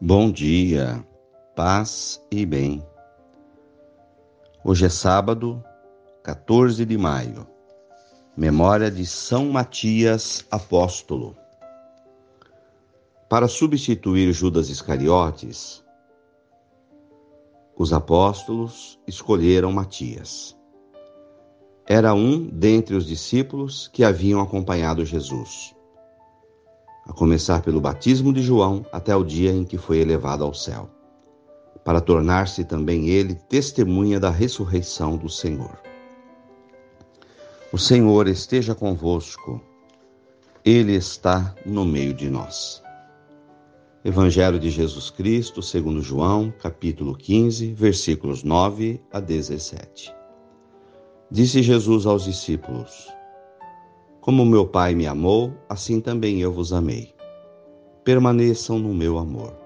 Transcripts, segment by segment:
Bom dia, paz e bem. Hoje é sábado, 14 de maio, memória de São Matias Apóstolo. Para substituir Judas Iscariotes, os apóstolos escolheram Matias. Era um dentre os discípulos que haviam acompanhado Jesus a começar pelo batismo de João até o dia em que foi elevado ao céu, para tornar-se também ele testemunha da ressurreição do Senhor. O Senhor esteja convosco, ele está no meio de nós. Evangelho de Jesus Cristo, segundo João, capítulo 15, versículos 9 a 17. Disse Jesus aos discípulos: como meu Pai me amou, assim também eu vos amei. Permaneçam no meu amor.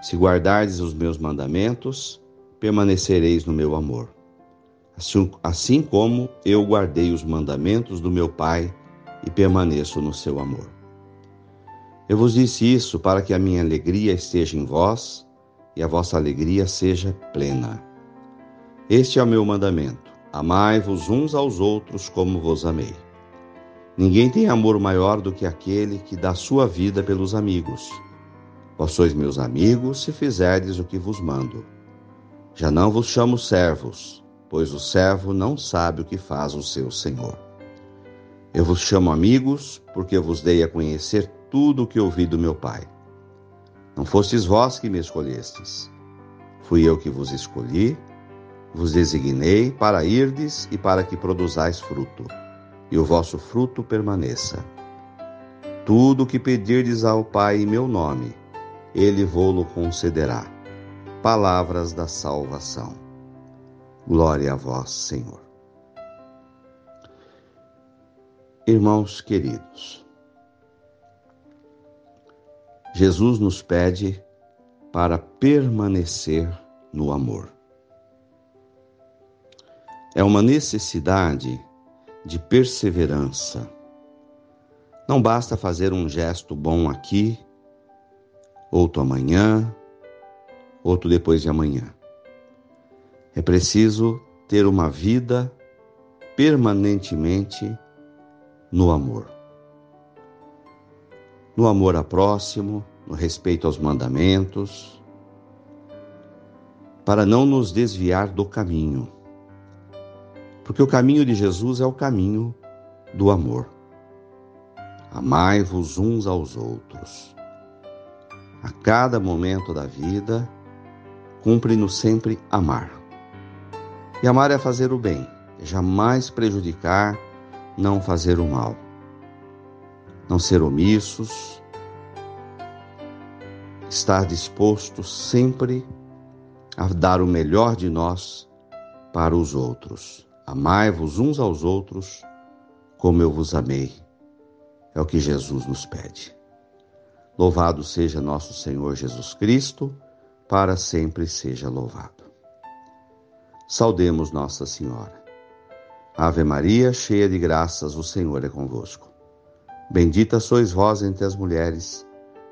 Se guardardes os meus mandamentos, permanecereis no meu amor. Assim, assim como eu guardei os mandamentos do meu Pai e permaneço no seu amor. Eu vos disse isso para que a minha alegria esteja em vós e a vossa alegria seja plena. Este é o meu mandamento: amai-vos uns aos outros como vos amei. Ninguém tem amor maior do que aquele que dá sua vida pelos amigos. Vós sois meus amigos se fizerdes o que vos mando. Já não vos chamo servos, pois o servo não sabe o que faz o seu senhor. Eu vos chamo amigos, porque vos dei a conhecer tudo o que ouvi do meu Pai. Não fostes vós que me escolhestes. Fui eu que vos escolhi, vos designei para irdes e para que produzais fruto e o vosso fruto permaneça. Tudo o que pedirdes ao Pai em meu nome, ele vô-lo concederá. Palavras da salvação. Glória a vós, Senhor. Irmãos queridos, Jesus nos pede para permanecer no amor. É uma necessidade de perseverança. Não basta fazer um gesto bom aqui, outro amanhã, outro depois de amanhã. É preciso ter uma vida permanentemente no amor. No amor a próximo, no respeito aos mandamentos, para não nos desviar do caminho porque o caminho de Jesus é o caminho do amor. Amai-vos uns aos outros. A cada momento da vida, cumpre-nos sempre amar. E amar é fazer o bem, é jamais prejudicar, não fazer o mal. Não ser omissos, estar disposto sempre a dar o melhor de nós para os outros. Amai-vos uns aos outros como eu vos amei. É o que Jesus nos pede. Louvado seja nosso Senhor Jesus Cristo, para sempre seja louvado. Saudemos Nossa Senhora. Ave Maria, cheia de graças, o Senhor é convosco. Bendita sois vós entre as mulheres,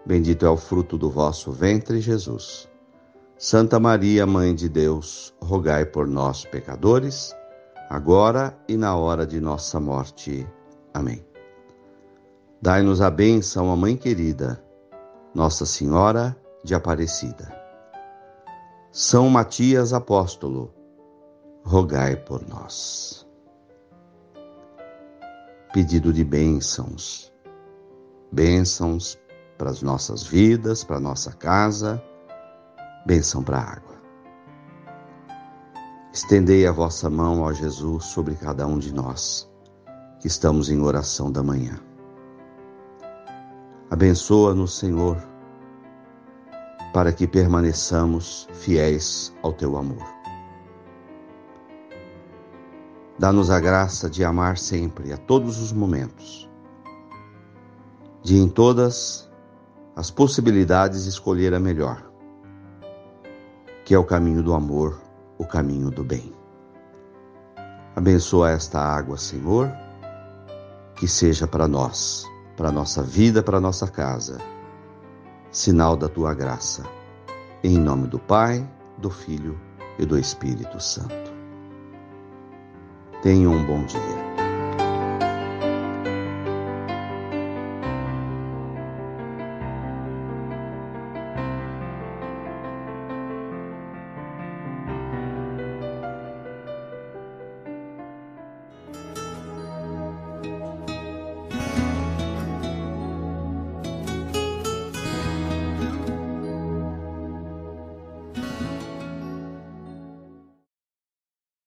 bendito é o fruto do vosso ventre, Jesus. Santa Maria, Mãe de Deus, rogai por nós, pecadores, agora e na hora de nossa morte. Amém. Dai-nos a bênção, a Mãe querida, Nossa Senhora de Aparecida. São Matias Apóstolo, rogai por nós. Pedido de bênçãos, bênçãos para as nossas vidas, para a nossa casa, bênção para a água. Estendei a vossa mão, ó Jesus, sobre cada um de nós que estamos em oração da manhã. Abençoa-nos, Senhor, para que permaneçamos fiéis ao teu amor. Dá-nos a graça de amar sempre, a todos os momentos, de em todas as possibilidades escolher a melhor, que é o caminho do amor o caminho do bem. Abençoa esta água, Senhor, que seja para nós, para nossa vida, para nossa casa, sinal da tua graça. Em nome do Pai, do Filho e do Espírito Santo. Tenha um bom dia.